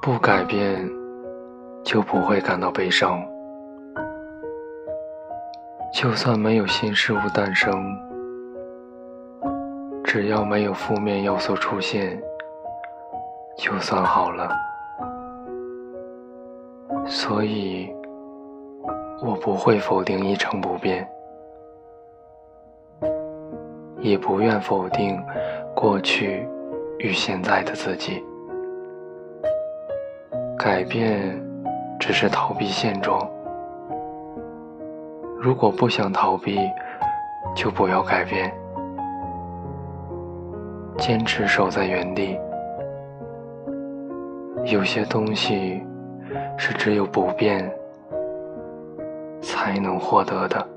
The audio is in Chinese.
不改变，就不会感到悲伤。就算没有新事物诞生，只要没有负面要素出现，就算好了。所以，我不会否定一成不变，也不愿否定过去与现在的自己。改变只是逃避现状。如果不想逃避，就不要改变，坚持守在原地。有些东西是只有不变才能获得的。